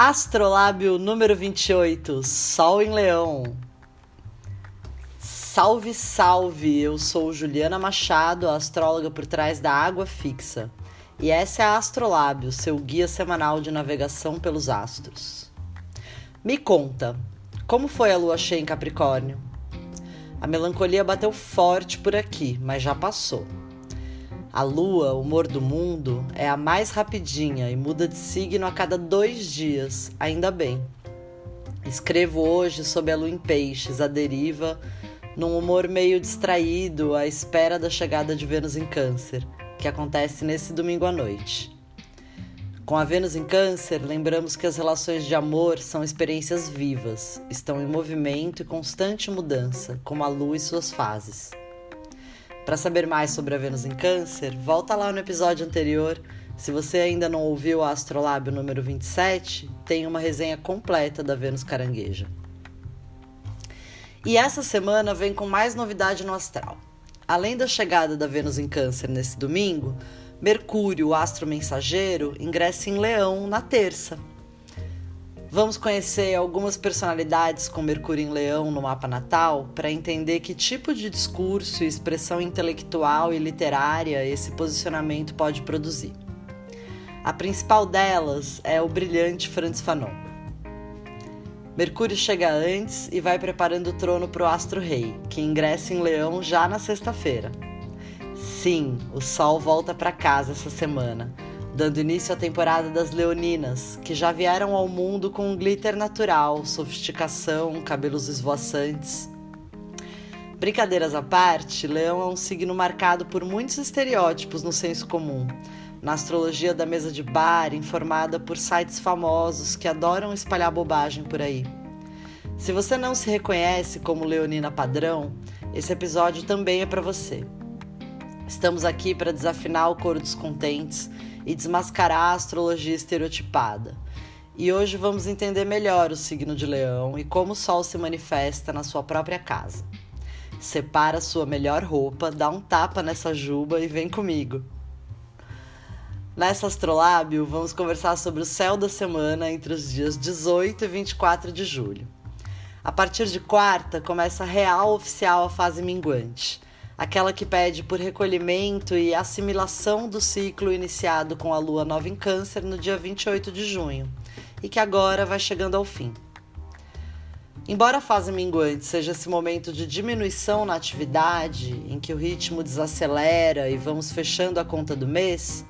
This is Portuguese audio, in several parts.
Astrolábio número 28, Sol em Leão. Salve, salve! Eu sou Juliana Machado, astróloga por trás da Água Fixa. E essa é a Astrolábio, seu guia semanal de navegação pelos astros. Me conta, como foi a lua cheia em Capricórnio? A melancolia bateu forte por aqui, mas já passou. A lua, o humor do mundo, é a mais rapidinha e muda de signo a cada dois dias, ainda bem. Escrevo hoje sobre a lua em peixes, a deriva, num humor meio distraído à espera da chegada de Vênus em Câncer, que acontece nesse domingo à noite. Com a Vênus em Câncer, lembramos que as relações de amor são experiências vivas, estão em movimento e constante mudança, como a lua e suas fases. Para saber mais sobre a Vênus em Câncer, volta lá no episódio anterior. Se você ainda não ouviu o Astrolábio número 27, tem uma resenha completa da Vênus Carangueja. E essa semana vem com mais novidade no astral. Além da chegada da Vênus em Câncer nesse domingo, Mercúrio, o astro mensageiro, ingressa em Leão na terça, Vamos conhecer algumas personalidades com Mercúrio em Leão no mapa natal para entender que tipo de discurso, expressão intelectual e literária esse posicionamento pode produzir. A principal delas é o brilhante Franz Fanon. Mercúrio chega antes e vai preparando o trono para o astro rei, que ingressa em Leão já na sexta-feira. Sim, o Sol volta para casa essa semana dando início à temporada das Leoninas, que já vieram ao mundo com um glitter natural, sofisticação, cabelos esvoaçantes. Brincadeiras à parte, Leão é um signo marcado por muitos estereótipos no senso comum. Na astrologia da mesa de bar, informada por sites famosos que adoram espalhar bobagem por aí. Se você não se reconhece como leonina padrão, esse episódio também é para você. Estamos aqui para desafinar o coro dos contentes e desmascarar a astrologia estereotipada. E hoje vamos entender melhor o signo de Leão e como o Sol se manifesta na sua própria casa. Separa sua melhor roupa, dá um tapa nessa juba e vem comigo. Nessa astrolábio, vamos conversar sobre o céu da semana entre os dias 18 e 24 de julho. A partir de quarta, começa a real oficial a fase minguante aquela que pede por recolhimento e assimilação do ciclo iniciado com a lua nova em Câncer no dia 28 de junho e que agora vai chegando ao fim. Embora a fase minguante seja esse momento de diminuição na atividade, em que o ritmo desacelera e vamos fechando a conta do mês,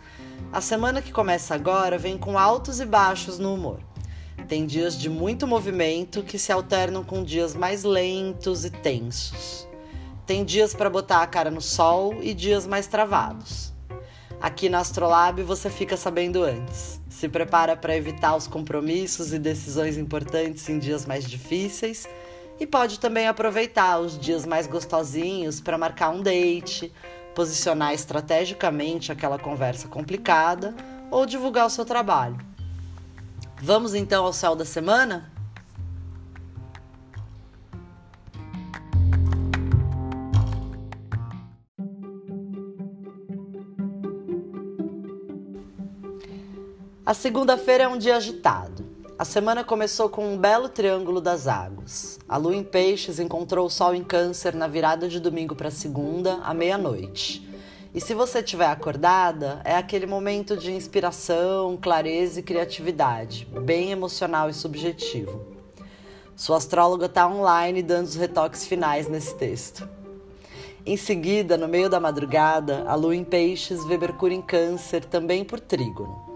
a semana que começa agora vem com altos e baixos no humor. Tem dias de muito movimento que se alternam com dias mais lentos e tensos. Tem dias para botar a cara no sol e dias mais travados. Aqui na Astrolab você fica sabendo antes. Se prepara para evitar os compromissos e decisões importantes em dias mais difíceis e pode também aproveitar os dias mais gostosinhos para marcar um date, posicionar estrategicamente aquela conversa complicada ou divulgar o seu trabalho. Vamos então ao céu da semana? A segunda-feira é um dia agitado. A semana começou com um belo triângulo das águas. A lua em peixes encontrou o sol em câncer na virada de domingo para segunda, à meia-noite. E se você estiver acordada, é aquele momento de inspiração, clareza e criatividade, bem emocional e subjetivo. Sua astróloga está online dando os retoques finais nesse texto. Em seguida, no meio da madrugada, a lua em peixes vê Mercúrio em câncer também por trígono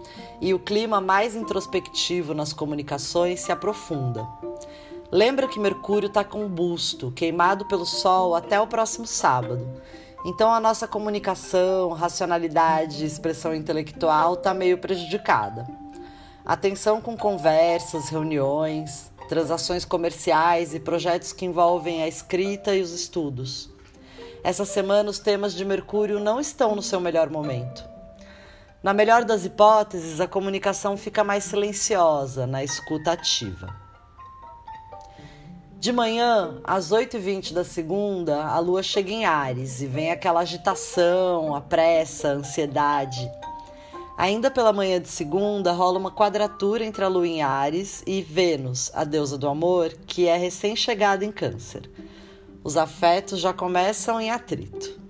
e o clima mais introspectivo nas comunicações se aprofunda. Lembra que Mercúrio está com busto, queimado pelo Sol até o próximo sábado. Então a nossa comunicação, racionalidade, expressão intelectual está meio prejudicada. Atenção com conversas, reuniões, transações comerciais e projetos que envolvem a escrita e os estudos. Essa semana os temas de Mercúrio não estão no seu melhor momento. Na melhor das hipóteses, a comunicação fica mais silenciosa, na escuta ativa. De manhã, às 8h20 da segunda, a lua chega em Ares e vem aquela agitação, a pressa, a ansiedade. Ainda pela manhã de segunda, rola uma quadratura entre a Lua em Ares e Vênus, a deusa do amor, que é recém-chegada em Câncer. Os afetos já começam em atrito.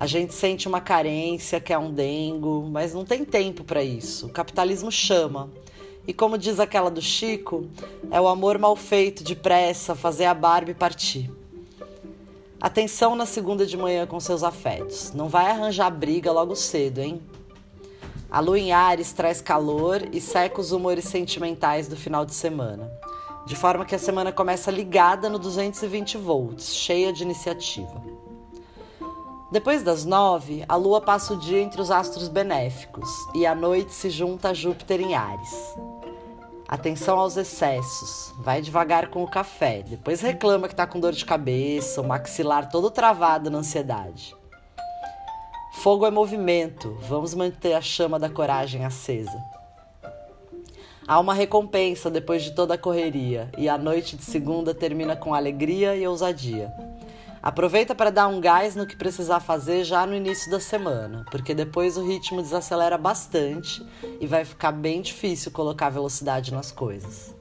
A gente sente uma carência, quer um dengo, mas não tem tempo para isso. O capitalismo chama. E como diz aquela do Chico, é o amor mal feito, depressa, fazer a Barbie partir. Atenção na segunda de manhã com seus afetos. Não vai arranjar briga logo cedo, hein? A lua em Ares traz calor e seca os humores sentimentais do final de semana, de forma que a semana começa ligada no 220 volts, cheia de iniciativa. Depois das nove, a lua passa o dia entre os astros benéficos e à noite se junta a Júpiter em Ares. Atenção aos excessos. Vai devagar com o café. Depois reclama que está com dor de cabeça, o maxilar todo travado na ansiedade. Fogo é movimento, vamos manter a chama da coragem acesa. Há uma recompensa depois de toda a correria, e a noite de segunda termina com alegria e ousadia. Aproveita para dar um gás no que precisar fazer já no início da semana, porque depois o ritmo desacelera bastante e vai ficar bem difícil colocar velocidade nas coisas.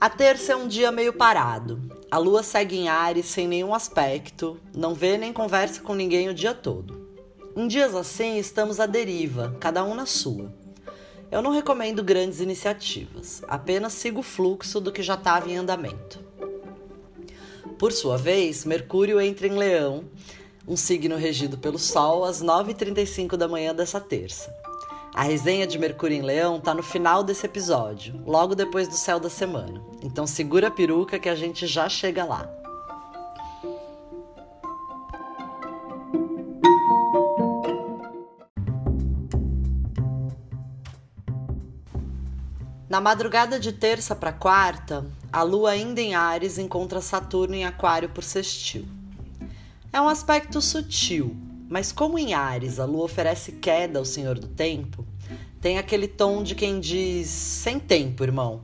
A terça é um dia meio parado. A lua segue em Ares sem nenhum aspecto, não vê nem conversa com ninguém o dia todo. Em dias assim, estamos à deriva, cada um na sua. Eu não recomendo grandes iniciativas, apenas siga o fluxo do que já estava em andamento. Por sua vez, Mercúrio entra em Leão, um signo regido pelo Sol, às 9h35 da manhã dessa terça. A resenha de Mercúrio em Leão tá no final desse episódio, logo depois do céu da semana. Então segura a peruca que a gente já chega lá. Na madrugada de terça para quarta, a lua ainda em Ares encontra Saturno em Aquário por sextil. É um aspecto sutil, mas como em Ares a lua oferece queda ao Senhor do Tempo, tem aquele tom de quem diz sem tempo, irmão.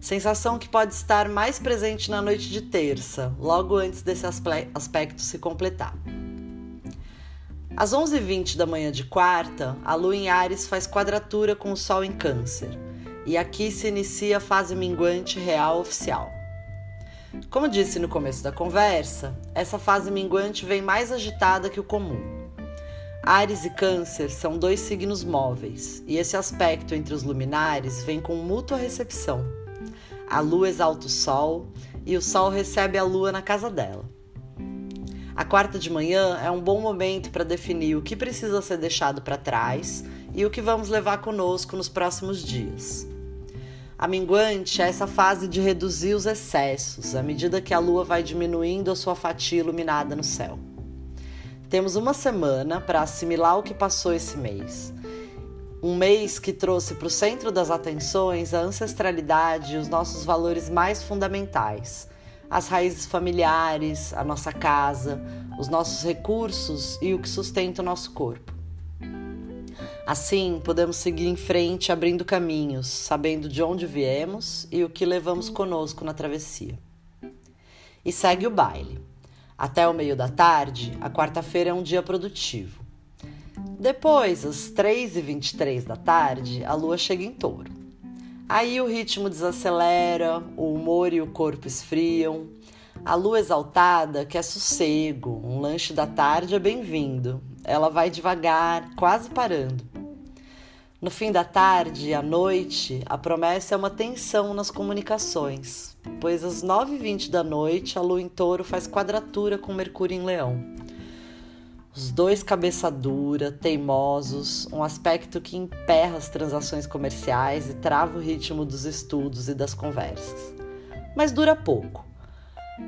Sensação que pode estar mais presente na noite de terça, logo antes desse aspecto se completar. Às 11h20 da manhã de quarta, a lua em Ares faz quadratura com o sol em Câncer, e aqui se inicia a fase minguante real oficial. Como disse no começo da conversa, essa fase minguante vem mais agitada que o comum. Ares e Câncer são dois signos móveis, e esse aspecto entre os luminares vem com mútua recepção. A lua exalta o sol e o sol recebe a lua na casa dela. A quarta de manhã é um bom momento para definir o que precisa ser deixado para trás e o que vamos levar conosco nos próximos dias. A minguante é essa fase de reduzir os excessos à medida que a lua vai diminuindo a sua fatia iluminada no céu. Temos uma semana para assimilar o que passou esse mês. Um mês que trouxe para o centro das atenções a ancestralidade e os nossos valores mais fundamentais, as raízes familiares, a nossa casa, os nossos recursos e o que sustenta o nosso corpo. Assim, podemos seguir em frente abrindo caminhos, sabendo de onde viemos e o que levamos conosco na travessia. E segue o baile. Até o meio da tarde, a quarta-feira é um dia produtivo. Depois, às 3h23 da tarde, a lua chega em touro. Aí o ritmo desacelera, o humor e o corpo esfriam. A lua exaltada quer sossego, um lanche da tarde é bem-vindo. Ela vai devagar, quase parando. No fim da tarde, à noite, a promessa é uma tensão nas comunicações, pois às 9h20 da noite a lua em touro faz quadratura com Mercúrio em leão. Os dois cabeça dura, teimosos, um aspecto que emperra as transações comerciais e trava o ritmo dos estudos e das conversas. Mas dura pouco.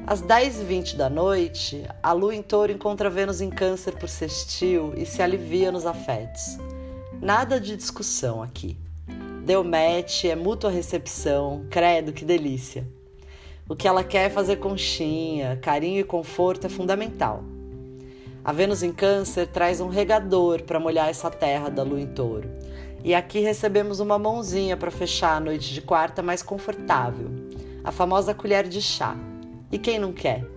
Às 10h20 da noite, a lua em touro encontra Vênus em câncer por sextil e se alivia nos afetos. Nada de discussão aqui. Deu match, é mútua recepção, credo, que delícia. O que ela quer é fazer conchinha, carinho e conforto é fundamental. A Vênus em Câncer traz um regador para molhar essa terra da lua em touro. E aqui recebemos uma mãozinha para fechar a noite de quarta mais confortável, a famosa colher de chá. E quem não quer?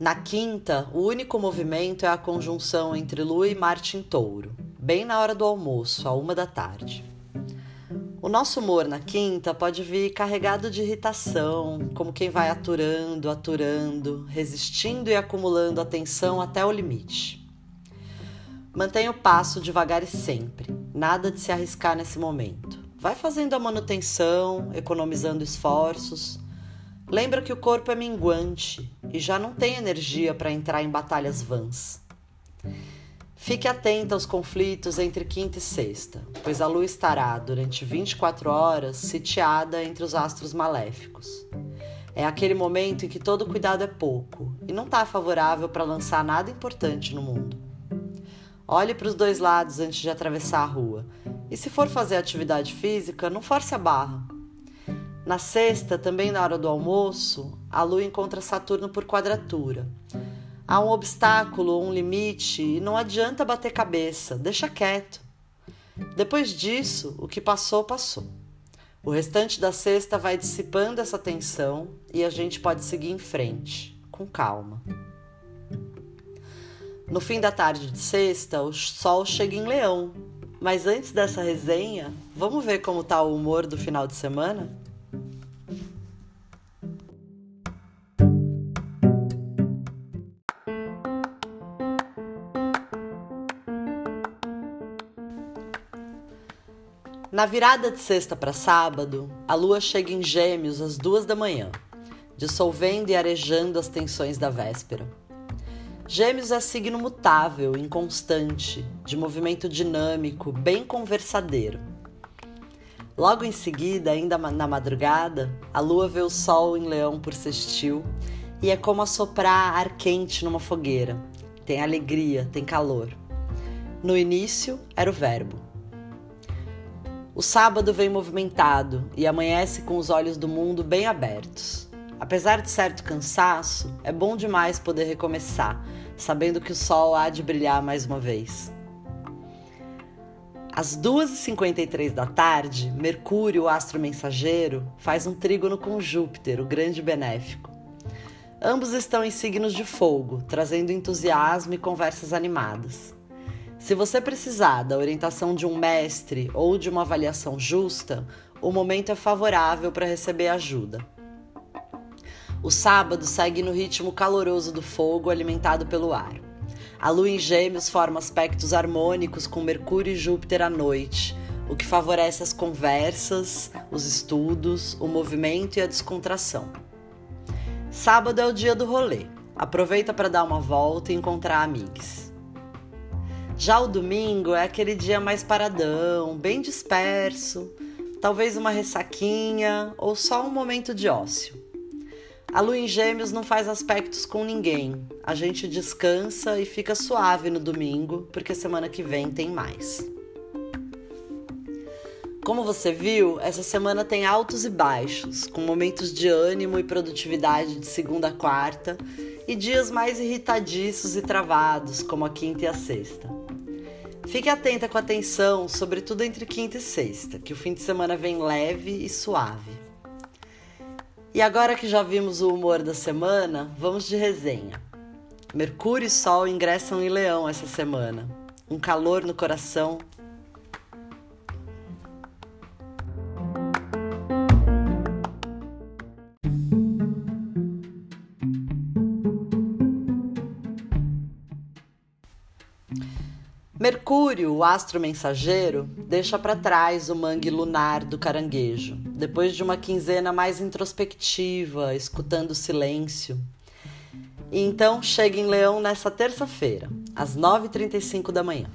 Na quinta, o único movimento é a conjunção entre Lua e Marte em touro, bem na hora do almoço, a uma da tarde. O nosso humor na quinta pode vir carregado de irritação, como quem vai aturando, aturando, resistindo e acumulando atenção até o limite. Mantenha o passo devagar e sempre, nada de se arriscar nesse momento. Vai fazendo a manutenção, economizando esforços Lembra que o corpo é minguante e já não tem energia para entrar em batalhas vãs. Fique atenta aos conflitos entre quinta e sexta, pois a lua estará, durante 24 horas, sitiada entre os astros maléficos. É aquele momento em que todo cuidado é pouco e não está favorável para lançar nada importante no mundo. Olhe para os dois lados antes de atravessar a rua e, se for fazer atividade física, não force a barra na sexta, também na hora do almoço, a Lua encontra Saturno por quadratura. Há um obstáculo, um limite, e não adianta bater cabeça, deixa quieto. Depois disso, o que passou, passou. O restante da sexta vai dissipando essa tensão e a gente pode seguir em frente, com calma. No fim da tarde de sexta, o sol chega em Leão. Mas antes dessa resenha, vamos ver como tá o humor do final de semana? Na virada de sexta para sábado, a lua chega em Gêmeos às duas da manhã, dissolvendo e arejando as tensões da véspera. Gêmeos é signo mutável, inconstante, de movimento dinâmico, bem conversadeiro. Logo em seguida, ainda na madrugada, a lua vê o sol em leão por sextil e é como assoprar ar quente numa fogueira. Tem alegria, tem calor. No início era o verbo. O sábado vem movimentado e amanhece com os olhos do mundo bem abertos. Apesar de certo cansaço, é bom demais poder recomeçar, sabendo que o sol há de brilhar mais uma vez. Às 2h53 da tarde, Mercúrio, o astro mensageiro, faz um trígono com Júpiter, o grande benéfico. Ambos estão em signos de fogo, trazendo entusiasmo e conversas animadas. Se você precisar da orientação de um mestre ou de uma avaliação justa, o momento é favorável para receber ajuda. O sábado segue no ritmo caloroso do fogo alimentado pelo ar. A lua em Gêmeos forma aspectos harmônicos com Mercúrio e Júpiter à noite, o que favorece as conversas, os estudos, o movimento e a descontração. Sábado é o dia do rolê. Aproveita para dar uma volta e encontrar amigos. Já o domingo é aquele dia mais paradão, bem disperso, talvez uma ressaquinha ou só um momento de ócio. A lua em Gêmeos não faz aspectos com ninguém. A gente descansa e fica suave no domingo, porque semana que vem tem mais. Como você viu, essa semana tem altos e baixos, com momentos de ânimo e produtividade de segunda a quarta e dias mais irritadiços e travados, como a quinta e a sexta. Fique atenta com atenção, sobretudo entre quinta e sexta, que o fim de semana vem leve e suave. E agora que já vimos o humor da semana, vamos de resenha. Mercúrio e Sol ingressam em Leão essa semana. Um calor no coração Mercúrio, o astro mensageiro, deixa para trás o mangue lunar do caranguejo, depois de uma quinzena mais introspectiva, escutando o silêncio. E então chega em Leão nessa terça-feira, às 9h35 da manhã.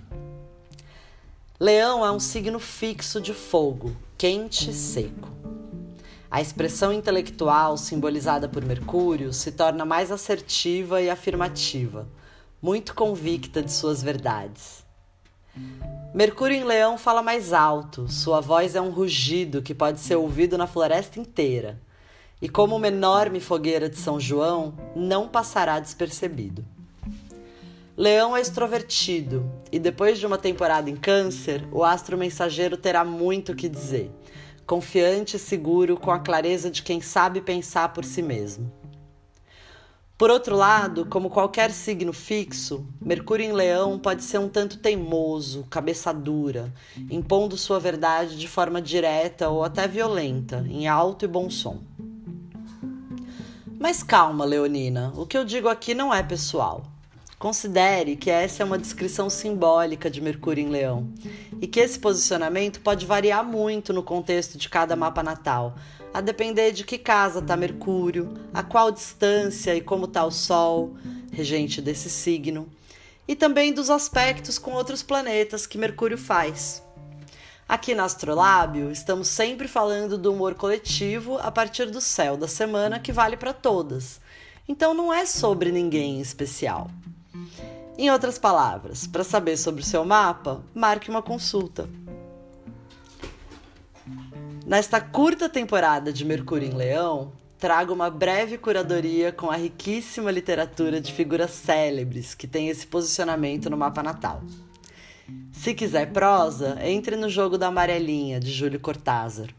Leão é um signo fixo de fogo, quente e seco. A expressão intelectual simbolizada por Mercúrio se torna mais assertiva e afirmativa, muito convicta de suas verdades. Mercúrio em Leão fala mais alto, sua voz é um rugido que pode ser ouvido na floresta inteira. E como uma enorme fogueira de São João, não passará despercebido. Leão é extrovertido e depois de uma temporada em Câncer, o astro mensageiro terá muito o que dizer, confiante e seguro com a clareza de quem sabe pensar por si mesmo. Por outro lado, como qualquer signo fixo, Mercúrio em Leão pode ser um tanto teimoso, cabeça dura, impondo sua verdade de forma direta ou até violenta, em alto e bom som. Mas calma, Leonina, o que eu digo aqui não é pessoal. Considere que essa é uma descrição simbólica de Mercúrio em Leão e que esse posicionamento pode variar muito no contexto de cada mapa natal, a depender de que casa está Mercúrio, a qual distância e como está o Sol, regente desse signo, e também dos aspectos com outros planetas que Mercúrio faz. Aqui na Astrolábio, estamos sempre falando do humor coletivo a partir do céu da semana que vale para todas. Então não é sobre ninguém em especial. Em outras palavras, para saber sobre o seu mapa, marque uma consulta. Nesta curta temporada de Mercúrio em Leão, trago uma breve curadoria com a riquíssima literatura de figuras célebres que tem esse posicionamento no mapa natal. Se quiser prosa, entre no jogo da Amarelinha, de Júlio Cortázar.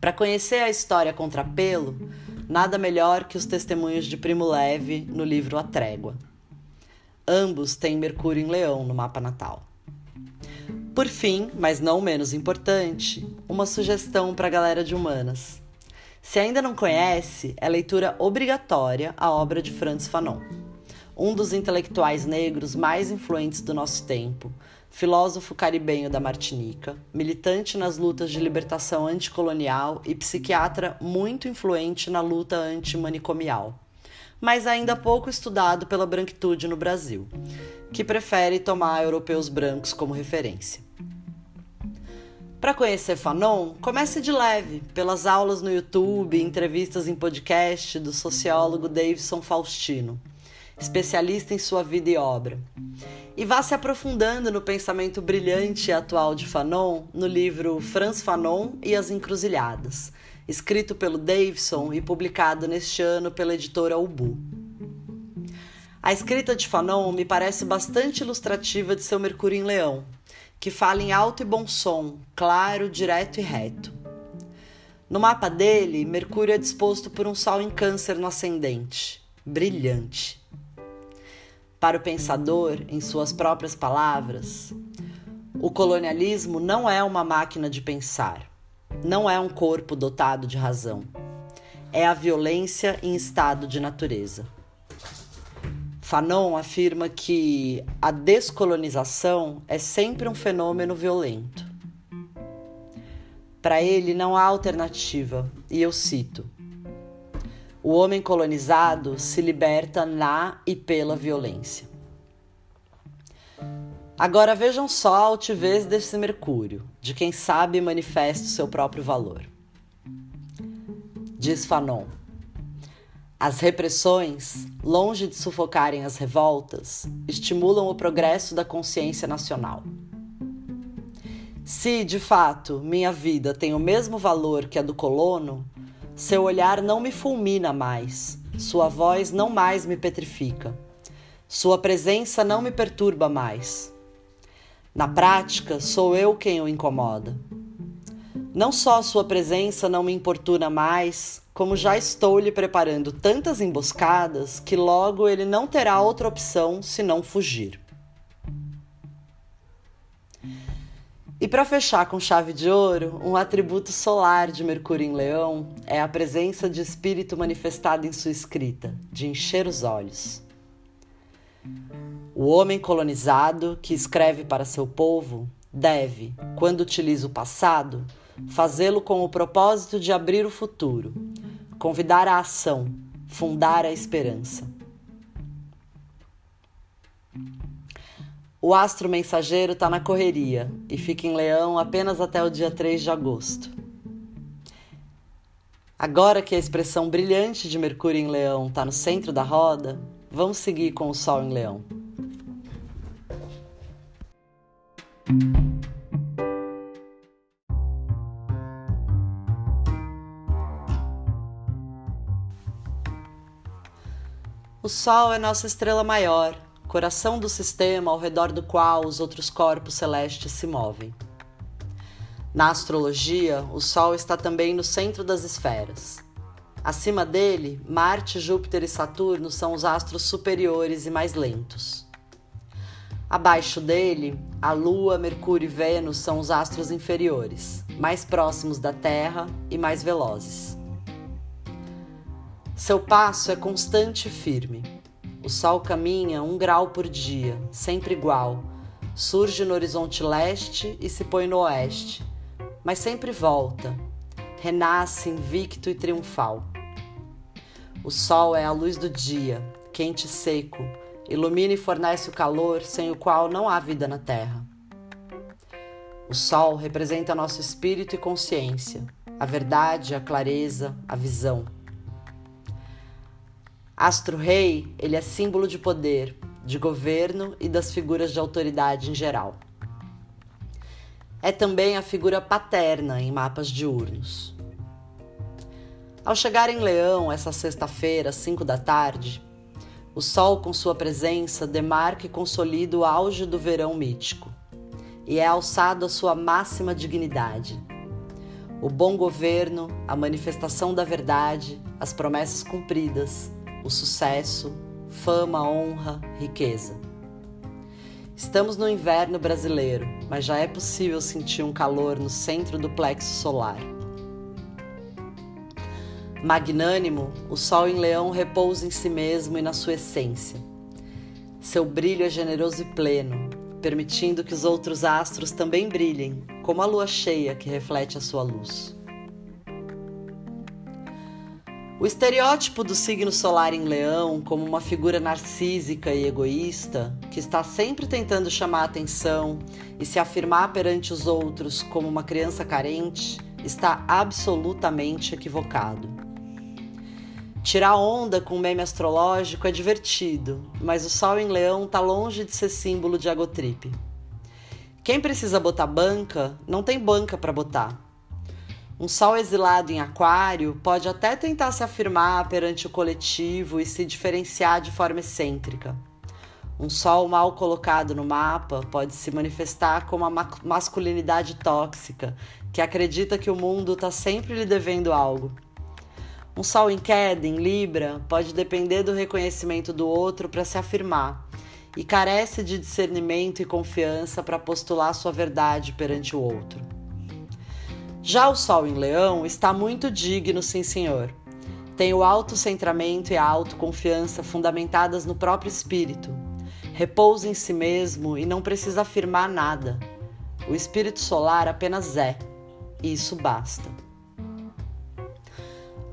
Para conhecer a história contrapelo, nada melhor que os testemunhos de Primo Leve no livro A Trégua. Ambos têm Mercúrio em Leão no mapa natal. Por fim, mas não menos importante, uma sugestão para a galera de humanas. Se ainda não conhece, é leitura obrigatória a obra de Franz Fanon, um dos intelectuais negros mais influentes do nosso tempo, filósofo caribenho da Martinica, militante nas lutas de libertação anticolonial e psiquiatra muito influente na luta antimanicomial, mas ainda pouco estudado pela branquitude no Brasil que prefere tomar europeus brancos como referência. Para conhecer Fanon, comece de leve, pelas aulas no YouTube entrevistas em podcast do sociólogo Davidson Faustino, especialista em sua vida e obra. E vá se aprofundando no pensamento brilhante e atual de Fanon no livro Franz Fanon e as Encruzilhadas, escrito pelo Davidson e publicado neste ano pela editora Ubu. A escrita de Fanon me parece bastante ilustrativa de seu Mercúrio em Leão, que fala em alto e bom som, claro, direto e reto. No mapa dele, Mercúrio é disposto por um Sol em Câncer no ascendente, brilhante. Para o pensador, em suas próprias palavras, o colonialismo não é uma máquina de pensar, não é um corpo dotado de razão. É a violência em estado de natureza. Fanon afirma que a descolonização é sempre um fenômeno violento. Para ele não há alternativa, e eu cito: O homem colonizado se liberta na e pela violência. Agora vejam só a altivez desse Mercúrio, de quem sabe manifesta o seu próprio valor. Diz Fanon. As repressões, longe de sufocarem as revoltas, estimulam o progresso da consciência nacional. Se, de fato, minha vida tem o mesmo valor que a do colono, seu olhar não me fulmina mais, sua voz não mais me petrifica, sua presença não me perturba mais. Na prática, sou eu quem o incomoda. Não só sua presença não me importuna mais, como já estou lhe preparando tantas emboscadas que logo ele não terá outra opção senão fugir. E para fechar com chave de ouro, um atributo solar de Mercúrio em Leão é a presença de espírito manifestada em sua escrita, de encher os olhos. O homem colonizado que escreve para seu povo deve, quando utiliza o passado, fazê-lo com o propósito de abrir o futuro, convidar a ação, fundar a esperança. O astro mensageiro está na correria e fica em Leão apenas até o dia 3 de agosto. Agora que a expressão brilhante de Mercúrio em Leão está no centro da roda, vamos seguir com o Sol em Leão. O Sol é nossa estrela maior, coração do sistema ao redor do qual os outros corpos celestes se movem. Na astrologia, o Sol está também no centro das esferas. Acima dele, Marte, Júpiter e Saturno são os astros superiores e mais lentos. Abaixo dele, a Lua, Mercúrio e Vênus são os astros inferiores, mais próximos da Terra e mais velozes. Seu passo é constante e firme. O sol caminha um grau por dia, sempre igual. Surge no horizonte leste e se põe no oeste, mas sempre volta. Renasce invicto e triunfal. O sol é a luz do dia, quente e seco, ilumina e fornece o calor sem o qual não há vida na terra. O sol representa nosso espírito e consciência, a verdade, a clareza, a visão. Astro-rei, ele é símbolo de poder, de governo e das figuras de autoridade em geral. É também a figura paterna em mapas diurnos. Ao chegar em Leão essa sexta-feira, às 5 da tarde, o Sol, com sua presença, demarca e consolida o auge do verão mítico e é alçado à sua máxima dignidade. O bom governo, a manifestação da verdade, as promessas cumpridas, o sucesso, fama, honra, riqueza. Estamos no inverno brasileiro, mas já é possível sentir um calor no centro do plexo solar. Magnânimo, o Sol em Leão repousa em si mesmo e na sua essência. Seu brilho é generoso e pleno, permitindo que os outros astros também brilhem, como a lua cheia que reflete a sua luz. O estereótipo do signo solar em Leão como uma figura narcísica e egoísta, que está sempre tentando chamar atenção e se afirmar perante os outros como uma criança carente, está absolutamente equivocado. Tirar onda com meme astrológico é divertido, mas o Sol em Leão está longe de ser símbolo de agotrip. Quem precisa botar banca, não tem banca para botar. Um sol exilado em Aquário pode até tentar se afirmar perante o coletivo e se diferenciar de forma excêntrica. Um sol mal colocado no mapa pode se manifestar como uma masculinidade tóxica, que acredita que o mundo está sempre lhe devendo algo. Um sol em queda, em Libra, pode depender do reconhecimento do outro para se afirmar e carece de discernimento e confiança para postular sua verdade perante o outro. Já o Sol em Leão está muito digno, sim senhor. Tem o autocentramento e a autoconfiança fundamentadas no próprio espírito. Repousa em si mesmo e não precisa afirmar nada. O espírito solar apenas é, e isso basta.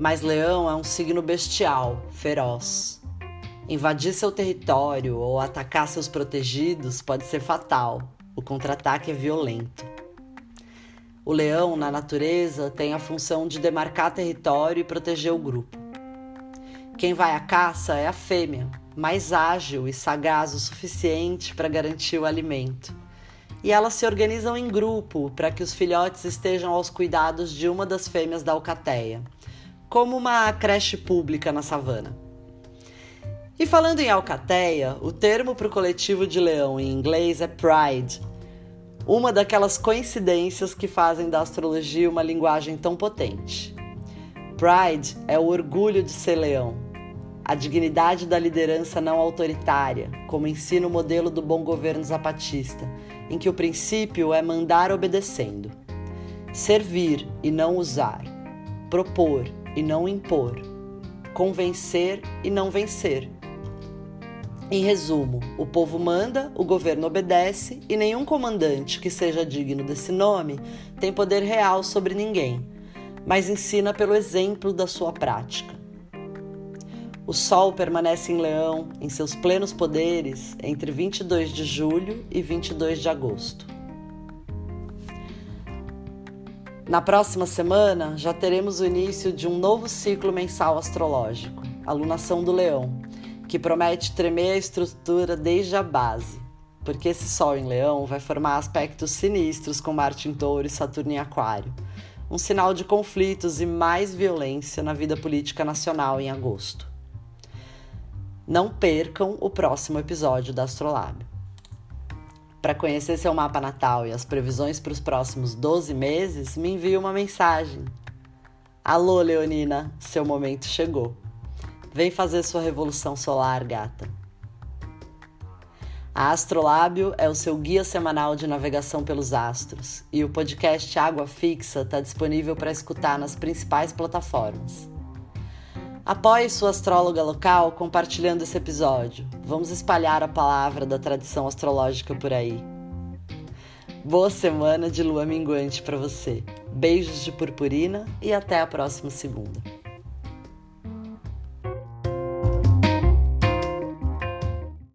Mas Leão é um signo bestial, feroz. Invadir seu território ou atacar seus protegidos pode ser fatal. O contra-ataque é violento. O leão, na natureza, tem a função de demarcar território e proteger o grupo. Quem vai à caça é a fêmea, mais ágil e sagaz o suficiente para garantir o alimento. E elas se organizam em grupo para que os filhotes estejam aos cuidados de uma das fêmeas da alcateia, como uma creche pública na savana. E falando em alcateia, o termo para o coletivo de leão em inglês é pride, uma daquelas coincidências que fazem da astrologia uma linguagem tão potente. Pride é o orgulho de ser leão, a dignidade da liderança não autoritária, como ensina o modelo do bom governo zapatista, em que o princípio é mandar obedecendo, servir e não usar, propor e não impor, convencer e não vencer em resumo, o povo manda, o governo obedece e nenhum comandante que seja digno desse nome tem poder real sobre ninguém, mas ensina pelo exemplo da sua prática. O Sol permanece em Leão, em seus plenos poderes, entre 22 de julho e 22 de agosto. Na próxima semana, já teremos o início de um novo ciclo mensal astrológico, a lunação do Leão, que promete tremer a estrutura desde a base, porque esse Sol em Leão vai formar aspectos sinistros com Marte em Touro e Saturno em Aquário, um sinal de conflitos e mais violência na vida política nacional em agosto. Não percam o próximo episódio da Astrolábio. Para conhecer seu mapa natal e as previsões para os próximos 12 meses, me envie uma mensagem. Alô, Leonina, seu momento chegou. Vem fazer sua revolução solar, gata. A Astrolábio é o seu guia semanal de navegação pelos astros e o podcast Água Fixa está disponível para escutar nas principais plataformas. Apoie sua astróloga local compartilhando esse episódio. Vamos espalhar a palavra da tradição astrológica por aí. Boa semana de lua minguante para você. Beijos de purpurina e até a próxima segunda.